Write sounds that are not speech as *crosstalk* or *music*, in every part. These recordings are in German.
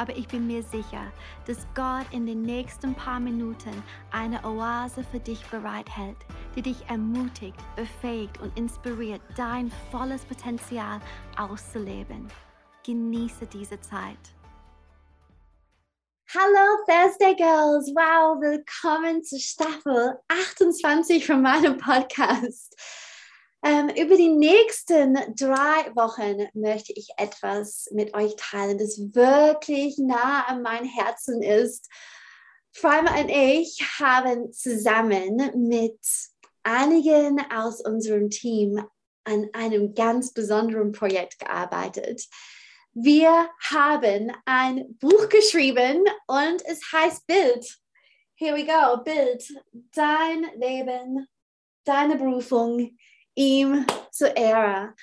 aber ich bin mir sicher, dass Gott in den nächsten paar Minuten eine Oase für dich bereithält, die dich ermutigt, befähigt und inspiriert, dein volles Potenzial auszuleben. Genieße diese Zeit. Hallo Thursday Girls! Wow, willkommen zur Staffel 28 von meinem Podcast. Ähm, über die nächsten drei Wochen möchte ich etwas mit euch teilen, das wirklich nah an mein Herzen ist. Freimer und ich haben zusammen mit einigen aus unserem Team an einem ganz besonderen Projekt gearbeitet. Wir haben ein Buch geschrieben und es heißt Bild. Here we go, Bild. Dein Leben, deine Berufung, ihm zur Ehre.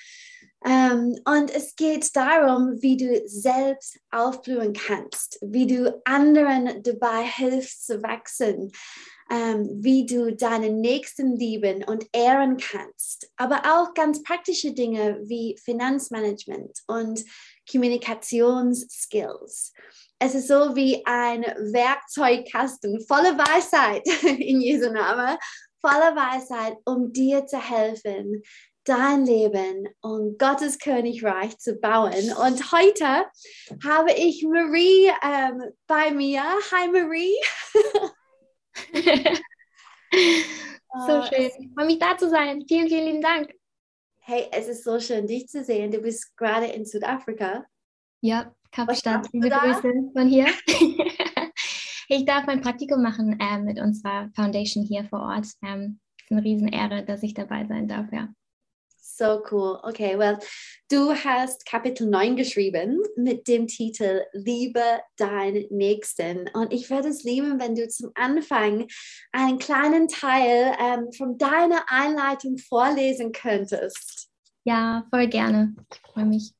Ähm, und es geht darum, wie du selbst aufblühen kannst, wie du anderen dabei hilfst zu wachsen, ähm, wie du deinen Nächsten lieben und ehren kannst, aber auch ganz praktische Dinge wie Finanzmanagement und Kommunikationsskills. Es ist so wie ein Werkzeugkasten voller Weisheit *laughs* in Jesu Namen voller Weisheit, um dir zu helfen, dein Leben und Gottes Königreich zu bauen. Und heute habe ich Marie ähm, bei mir. Hi Marie. *laughs* so schön. Ich freue mich da zu sein. Vielen, vielen lieben Dank. Hey, es ist so schön, dich zu sehen. Du bist gerade in Südafrika. Ja, Kapstadt. Liebe Grüße von hier. *laughs* Ich darf mein Praktikum machen äh, mit unserer Foundation hier vor Ort. Ähm, es ist eine Riesenehre, dass ich dabei sein darf, ja. So cool. Okay, well, du hast Kapitel 9 geschrieben mit dem Titel Liebe deinen Nächsten. Und ich würde es lieben, wenn du zum Anfang einen kleinen Teil ähm, von deiner Einleitung vorlesen könntest. Ja, voll gerne. Ich freue mich.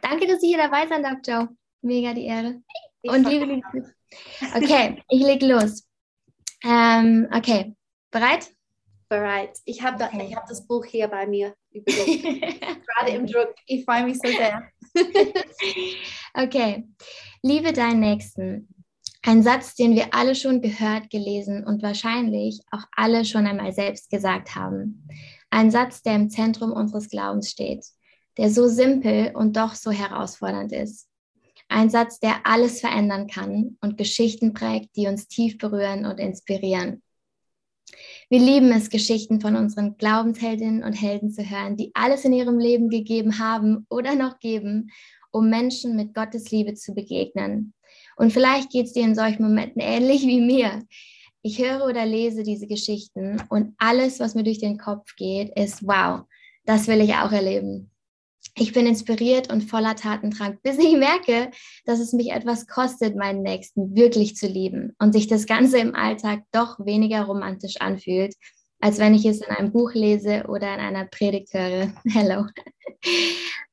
Danke, dass ich hier dabei sein darf, Joe. Mega die Ehre. Und liebe Liebe. Okay, ich lege los. Ähm, okay, bereit? Bereit. Ich habe okay. hab das Buch hier bei mir. *laughs* Gerade im Druck. Ich freue mich so sehr. *laughs* okay. Liebe deinen Nächsten. Ein Satz, den wir alle schon gehört, gelesen und wahrscheinlich auch alle schon einmal selbst gesagt haben. Ein Satz, der im Zentrum unseres Glaubens steht, der so simpel und doch so herausfordernd ist. Ein Satz, der alles verändern kann und Geschichten prägt, die uns tief berühren und inspirieren. Wir lieben es, Geschichten von unseren Glaubensheldinnen und Helden zu hören, die alles in ihrem Leben gegeben haben oder noch geben, um Menschen mit Gottes Liebe zu begegnen. Und vielleicht geht es dir in solchen Momenten ähnlich wie mir. Ich höre oder lese diese Geschichten und alles, was mir durch den Kopf geht, ist, wow, das will ich auch erleben. Ich bin inspiriert und voller Tatendrang, *laughs* bis ich merke, dass es mich etwas kostet, meinen Nächsten wirklich zu lieben und sich das Ganze im Alltag doch weniger romantisch anfühlt, als wenn ich es in einem Buch lese oder in einer Predigt höre. *laughs* Hello.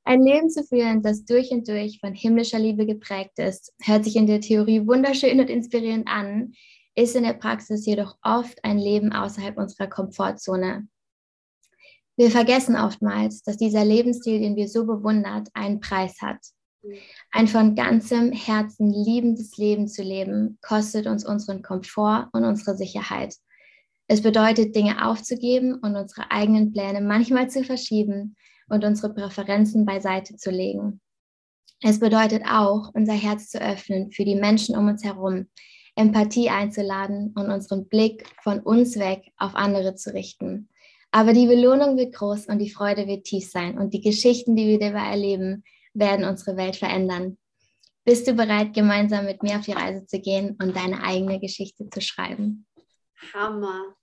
Ein Leben zu führen, das durch und durch von himmlischer Liebe geprägt ist, hört sich in der Theorie wunderschön und inspirierend an, ist in der Praxis jedoch oft ein Leben außerhalb unserer Komfortzone. Wir vergessen oftmals, dass dieser Lebensstil, den wir so bewundert, einen Preis hat. Ein von ganzem Herzen liebendes Leben zu leben, kostet uns unseren Komfort und unsere Sicherheit. Es bedeutet, Dinge aufzugeben und unsere eigenen Pläne manchmal zu verschieben und unsere Präferenzen beiseite zu legen. Es bedeutet auch, unser Herz zu öffnen für die Menschen um uns herum, Empathie einzuladen und unseren Blick von uns weg auf andere zu richten. Aber die Belohnung wird groß und die Freude wird tief sein. Und die Geschichten, die wir dabei erleben, werden unsere Welt verändern. Bist du bereit, gemeinsam mit mir auf die Reise zu gehen und deine eigene Geschichte zu schreiben? Hammer.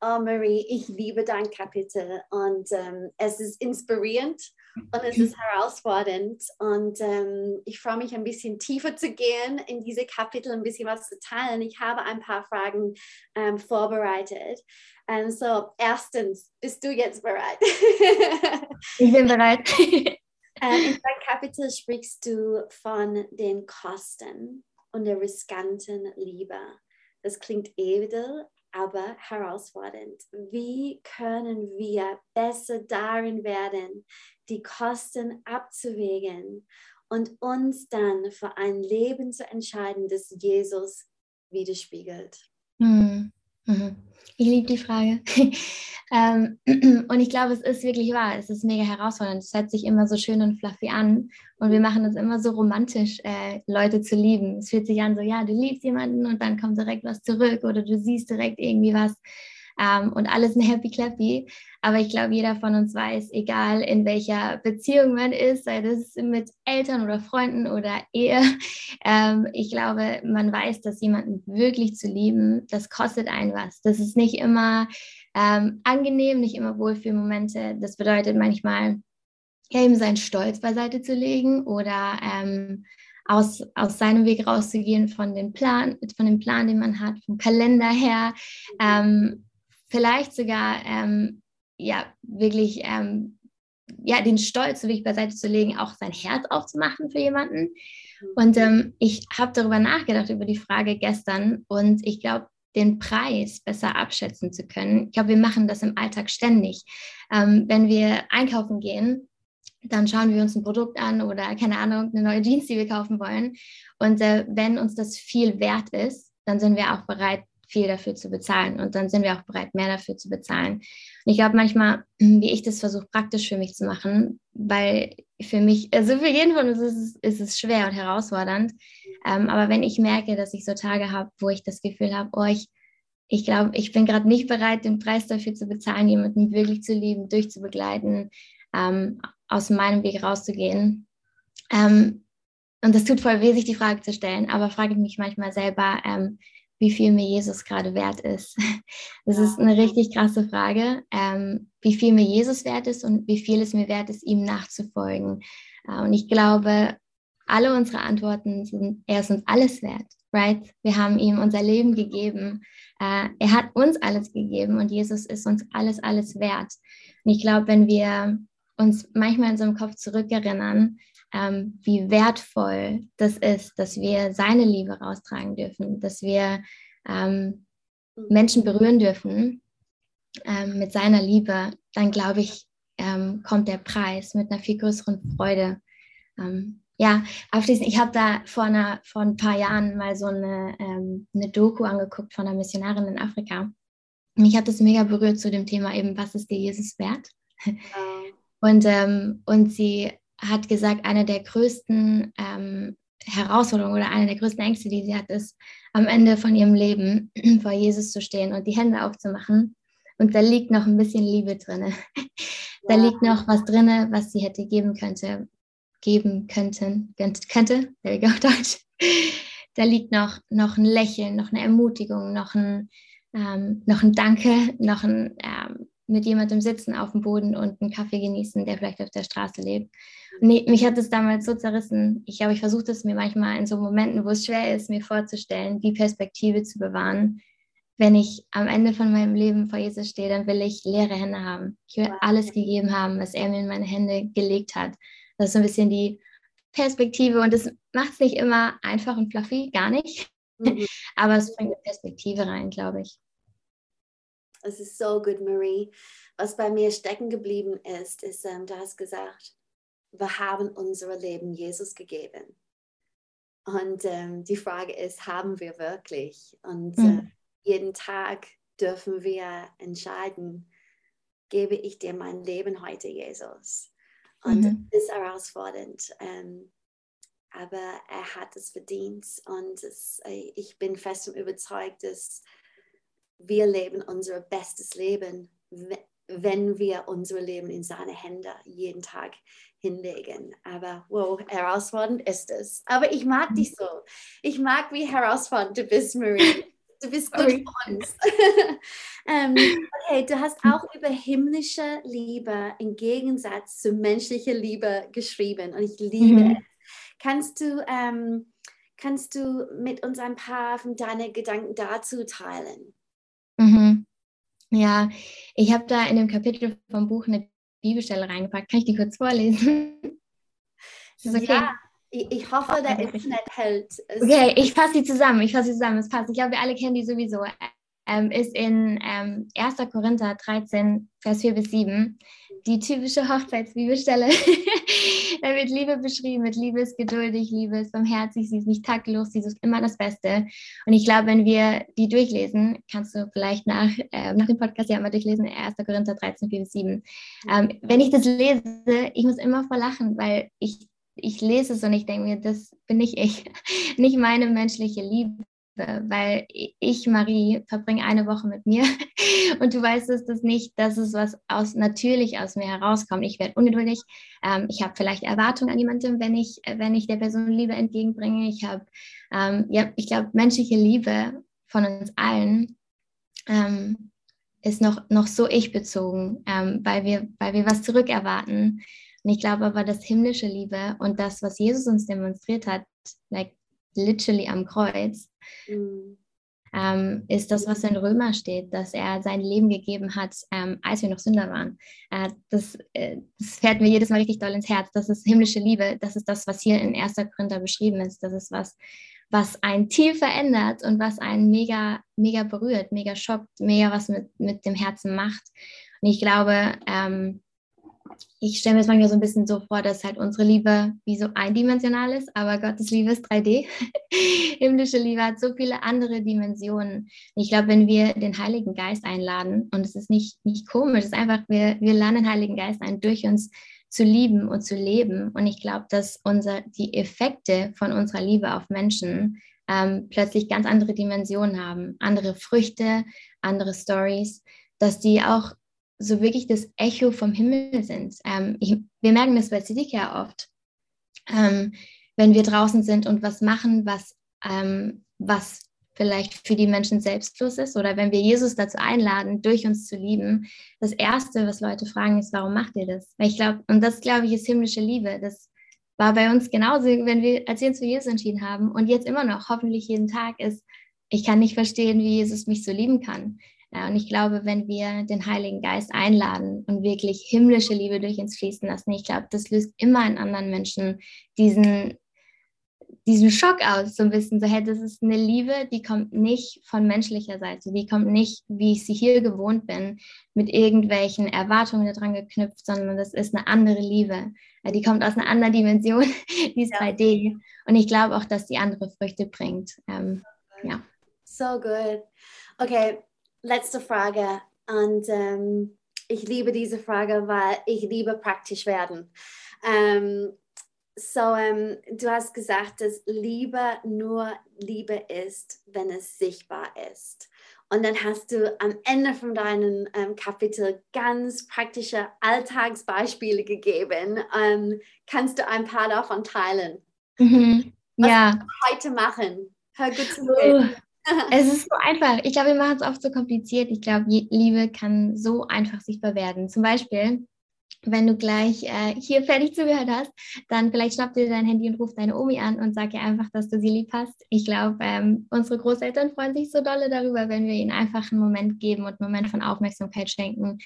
Oh, Marie, ich liebe dein Kapitel und ähm, es ist inspirierend und es ist herausfordernd und ähm, ich freue mich ein bisschen tiefer zu gehen in diese Kapitel, ein bisschen was zu teilen. Ich habe ein paar Fragen ähm, vorbereitet. Und so, erstens, bist du jetzt bereit? *laughs* ich bin bereit. *laughs* Ähm, in deinem Kapitel sprichst du von den Kosten und der riskanten Liebe. Das klingt edel, aber herausfordernd. Wie können wir besser darin werden, die Kosten abzuwägen und uns dann für ein Leben zu entscheiden, das Jesus widerspiegelt? Hm. Mhm. Ich liebe die Frage. *laughs* ähm, *clears throat* und ich glaube, es ist wirklich wahr. Es ist mega herausfordernd. Es hört sich immer so schön und fluffy an. Und wir machen es immer so romantisch, äh, Leute zu lieben. Es fühlt sich an so, ja, du liebst jemanden und dann kommt direkt was zurück oder du siehst direkt irgendwie was ähm, und alles ein Happy Clappy. Aber ich glaube, jeder von uns weiß, egal in welcher Beziehung man ist, sei das mit Eltern oder Freunden oder Ehe, *laughs* ähm, ich glaube, man weiß, dass jemanden wirklich zu lieben, das kostet einen was. Das ist nicht immer ähm, angenehm, nicht immer Wohlfühlmomente. Das bedeutet manchmal, eben seinen Stolz beiseite zu legen oder ähm, aus, aus seinem Weg rauszugehen von dem Plan, von dem Plan, den man hat, vom Kalender her. Ähm, vielleicht sogar ähm, ja wirklich ähm, ja, den Stolz wirklich beiseite zu legen, auch sein Herz aufzumachen für jemanden. Mhm. Und ähm, ich habe darüber nachgedacht, über die Frage gestern und ich glaube, den Preis besser abschätzen zu können. Ich glaube, wir machen das im Alltag ständig. Ähm, wenn wir einkaufen gehen, dann schauen wir uns ein Produkt an oder keine Ahnung, eine neue Jeans, die wir kaufen wollen. Und äh, wenn uns das viel wert ist, dann sind wir auch bereit, viel dafür zu bezahlen. Und dann sind wir auch bereit, mehr dafür zu bezahlen. Und ich glaube manchmal, *clears throat* wie ich das versuche, praktisch für mich zu machen, weil für mich, also für jeden von uns ist es, ist es schwer und herausfordernd. Ähm, aber wenn ich merke, dass ich so Tage habe, wo ich das Gefühl habe, oh, ich, ich glaube, ich bin gerade nicht bereit, den Preis dafür zu bezahlen, jemanden wirklich zu lieben, durchzubegleiten, ähm, aus meinem Weg rauszugehen. Ähm, und das tut voll weh, sich die Frage zu stellen, aber frage ich mich manchmal selber, ähm, wie viel mir Jesus gerade wert ist. *laughs* Das ist eine richtig krasse Frage, ähm, wie viel mir Jesus wert ist und wie viel es mir wert ist, ihm nachzufolgen. Äh, und ich glaube, alle unsere Antworten sind, er ist uns alles wert, right? Wir haben ihm unser Leben gegeben. Äh, er hat uns alles gegeben und Jesus ist uns alles, alles wert. Und ich glaube, wenn wir uns manchmal in so einem Kopf zurückerinnern, ähm, wie wertvoll das ist, dass wir seine Liebe raustragen dürfen, dass wir ähm, Menschen berühren dürfen ähm, mit seiner Liebe, dann glaube ich, ähm, kommt der Preis mit einer viel größeren Freude. Ähm, ja, abschließend, ich habe da vor, einer, vor ein paar Jahren mal so eine, ähm, eine Doku angeguckt von einer Missionarin in Afrika. Mich hat das mega berührt zu dem Thema eben, was ist dir Jesus wert? Und, ähm, und sie hat gesagt, eine der größten ähm, Herausforderungen oder eine der größten Ängste, die sie hat, ist, am Ende von ihrem Leben *clears throat* vor Jesus zu stehen und die Hände aufzumachen. Und da liegt noch ein bisschen Liebe drin. *laughs* da ja. liegt noch was drin, was sie hätte geben könnte, geben könnten, könnte, there we go, *laughs* Deutsch. Da liegt noch, noch ein Lächeln, noch eine Ermutigung, noch ein, ähm, noch ein Danke, noch ein ähm, mit jemandem sitzen auf dem Boden und einen Kaffee genießen, der vielleicht auf der Straße lebt. Nee, mich hat es damals so zerrissen. Ich habe ich versucht es mir manchmal in so Momenten, wo es schwer ist, mir vorzustellen, die Perspektive zu bewahren. Wenn ich am Ende von meinem Leben vor Jesus stehe, dann will ich leere Hände haben. Ich will alles gegeben haben, was er mir in meine Hände gelegt hat. Das ist so ein bisschen die Perspektive und das macht es nicht immer einfach und fluffy, gar nicht. Mhm. *laughs* Aber es bringt eine Perspektive rein, glaube ich. Es ist so gut, Marie. Was bei mir stecken geblieben ist, ist, ähm, du hast gesagt, wir haben unser Leben Jesus gegeben. Und ähm, die Frage ist, haben wir wirklich? Und mhm. äh, jeden Tag dürfen wir entscheiden, gebe ich dir mein Leben heute, Jesus? Und mhm. das ist herausfordernd. Ähm, aber er hat es verdient und es, äh, ich bin fest und überzeugt, dass wir leben unser bestes Leben, wenn wir unser Leben in seine Hände jeden Tag hinlegen. Aber wow, herausfordernd ist es. Aber ich mag dich so. Ich mag, wie herausfordernd du bist, Marie. Du bist gut für uns. *laughs* ähm, okay, du hast auch über himmlische Liebe im Gegensatz zu menschlicher Liebe geschrieben und ich liebe mhm. es. Kannst du, ähm, kannst du mit uns ein paar von deinen Gedanken dazu teilen? Mhm. Ja, ich habe da in dem Kapitel vom Buch eine Bibelstelle reingepackt. Kann ich die kurz vorlesen? *laughs* Ist okay? Ja, ich, hoffe, der Internet hält. Okay, ich fasse sie zusammen. Ich fasse sie zusammen. Es passt. Ich glaube, wir alle kennen die sowieso. Ähm, ist in ähm, 1. Korinther 13, Vers 4 bis 7 die typische Hochzeitsbibelstelle. *laughs* da wird Liebe beschrieben mit Liebe ist geduldig, Liebe ist barmherzig, sie ist nicht taktlos, sie sucht immer das Beste. Und ich glaube, wenn wir die durchlesen, kannst du vielleicht nach, äh, nach dem Podcast ja mal durchlesen, 1. Korinther 13, 4 bis 7. Ähm, wenn ich das lese, ich muss immer vor lachen, weil ich, ich lese es und ich denke mir, das bin nicht ich, *laughs* nicht meine menschliche Liebe weil ich, Marie, verbringe eine Woche mit mir *laughs* und du weißt es das nicht, dass es was aus, natürlich aus mir herauskommt. Ich werde ungeduldig, ähm, ich habe vielleicht Erwartungen an jemandem, wenn ich, wenn ich der Person Liebe entgegenbringe. Ich habe, ähm, ja, ich glaube, menschliche Liebe von uns allen ähm, ist noch, noch so ich-bezogen, ähm, weil, wir, weil wir was zurückerwarten. Und ich glaube aber, dass himmlische Liebe und das, was Jesus uns demonstriert hat, like literally am Kreuz, mhm. ähm, ist das, was in Römer steht, dass er sein Leben gegeben hat, ähm, als wir noch Sünder waren. Äh, das, äh, das fährt mir jedes Mal richtig doll ins Herz. Das ist himmlische Liebe. Das ist das, was hier in 1. Korinther beschrieben ist. Das ist was, was einen tief verändert und was einen mega, mega berührt, mega schockt, mega was mit, mit dem Herzen macht. Und ich glaube, ähm, ich stelle mir das manchmal so ein bisschen so vor, dass halt unsere Liebe wie so eindimensional ist, aber Gottes Liebe ist 3D. *laughs* Himmlische Liebe hat so viele andere Dimensionen. Ich glaube, wenn wir den Heiligen Geist einladen, und es ist nicht, nicht komisch, es ist einfach, wir, wir laden den Heiligen Geist ein, durch uns zu lieben und zu leben. Und ich glaube, dass unser, die Effekte von unserer Liebe auf Menschen ähm, plötzlich ganz andere Dimensionen haben, andere Früchte, andere Stories, dass die auch so wirklich das Echo vom Himmel sind. Ähm, ich, wir merken das bei Sidika oft, ähm, wenn wir draußen sind und was machen, was, ähm, was vielleicht für die Menschen selbstlos ist oder wenn wir Jesus dazu einladen, durch uns zu lieben, das Erste, was Leute fragen, ist, warum macht ihr das? Weil ich glaube, und das glaube ich ist himmlische Liebe. Das war bei uns genauso, wenn wir, als wir uns für Jesus entschieden haben und jetzt immer noch, hoffentlich jeden Tag ist, ich kann nicht verstehen, wie Jesus mich so lieben kann. Ja, und ich glaube, wenn wir den Heiligen Geist einladen und wirklich himmlische Liebe durch uns fließen lassen, ich glaube, das löst immer in anderen Menschen diesen, diesen Schock aus, so ein bisschen so, hey, das ist eine Liebe, die kommt nicht von menschlicher Seite, die kommt nicht, wie ich sie hier gewohnt bin, mit irgendwelchen Erwartungen daran geknüpft, sondern das ist eine andere Liebe. Die kommt aus einer anderen Dimension, *laughs* die ist ja. 3D. Und ich glaube auch, dass die andere Früchte bringt. Ähm, ja. So good. Okay, letzte Frage. Und ähm, ich liebe diese Frage, weil ich liebe praktisch werden. Ähm, so, ähm, du hast gesagt, dass Liebe nur Liebe ist, wenn es sichtbar ist. Und dann hast du am Ende von deinem ähm, Kapitel ganz praktische Alltagsbeispiele gegeben. Ähm, kannst du ein paar davon teilen? Mhm. Was ja. heute machen? Hör gut zu mir. Es ist so einfach. Ich glaube, wir machen es oft so kompliziert. Ich glaube, Liebe kann so einfach sichtbar werden. Zum Beispiel, wenn du gleich äh, hier fertig zugehört hast, dann vielleicht schnapp dir dein Handy und ruf deine Omi an und sag ihr einfach, dass du sie lieb hast. Ich glaube, ähm, unsere Großeltern freuen sich so dolle darüber, wenn wir ihnen einfach einen Moment geben und einen Moment von Aufmerksamkeit schenken.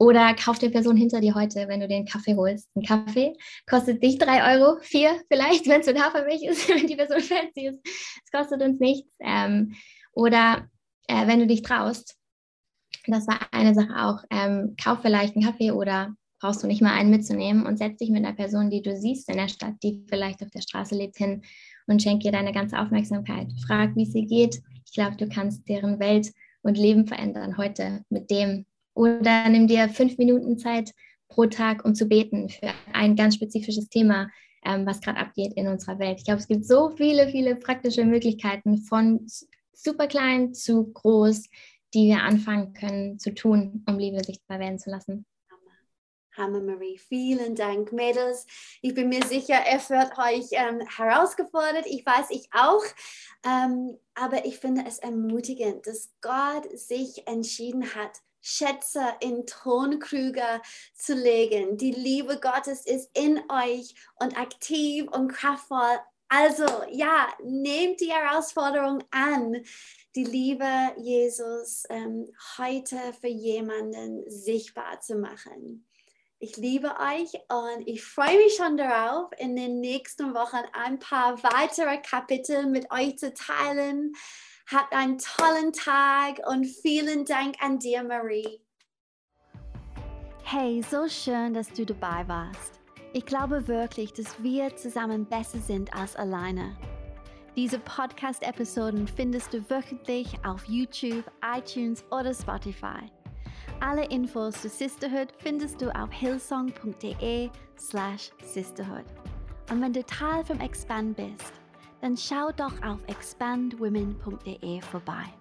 Oder kauf der Person hinter dir heute, wenn du den Kaffee holst. Ein Kaffee kostet dich drei Euro, vier vielleicht, *laughs* wenn es so Hafermilch ist, wenn die Person fancy ist. Es kostet uns nichts. Ähm, oder äh, wenn du dich traust, das war eine Sache auch, ähm, kauf vielleicht einen Kaffee oder brauchst du nicht mal einen mitzunehmen und setz dich mit einer Person, die du siehst in der Stadt, die vielleicht auf der Straße lebt, hin und schenk ihr deine ganze Aufmerksamkeit. Frag, wie es ihr geht. Ich glaube, du kannst deren Welt und Leben verändern heute mit dem, oder nimm dir fünf Minuten Zeit pro Tag, um zu beten für ein ganz spezifisches Thema, ähm, was gerade abgeht in unserer Welt. Ich glaube, es gibt so viele, viele praktische Möglichkeiten von super klein zu groß, die wir anfangen können zu tun, um Liebe sichtbar werden zu lassen. Hammer Marie, vielen Dank, Mädels. Ich bin mir sicher, er wird euch ähm, herausgefordert. Ich weiß, ich auch. Ähm, aber ich finde es ermutigend, dass Gott sich entschieden hat, Schätze in Tonkrüge zu legen. Die Liebe Gottes ist in euch und aktiv und kraftvoll. Also ja, nehmt die Herausforderung an, die Liebe Jesus ähm, heute für jemanden sichtbar zu machen. Ich liebe euch und ich freue mich schon darauf, in den nächsten Wochen ein paar weitere Kapitel mit euch zu teilen. Habt einen tollen Tag und vielen Dank an dir, Marie. Hey, so schön, dass du dabei warst. Ich glaube wirklich, dass wir zusammen besser sind als alleine. Diese Podcast-Episoden findest du wöchentlich auf YouTube, iTunes oder Spotify. Alle Infos zu Sisterhood findest du auf hillsong.de slash Und wenn du Teil vom Expand bist, dann schau doch auf expandwomen.de vorbei.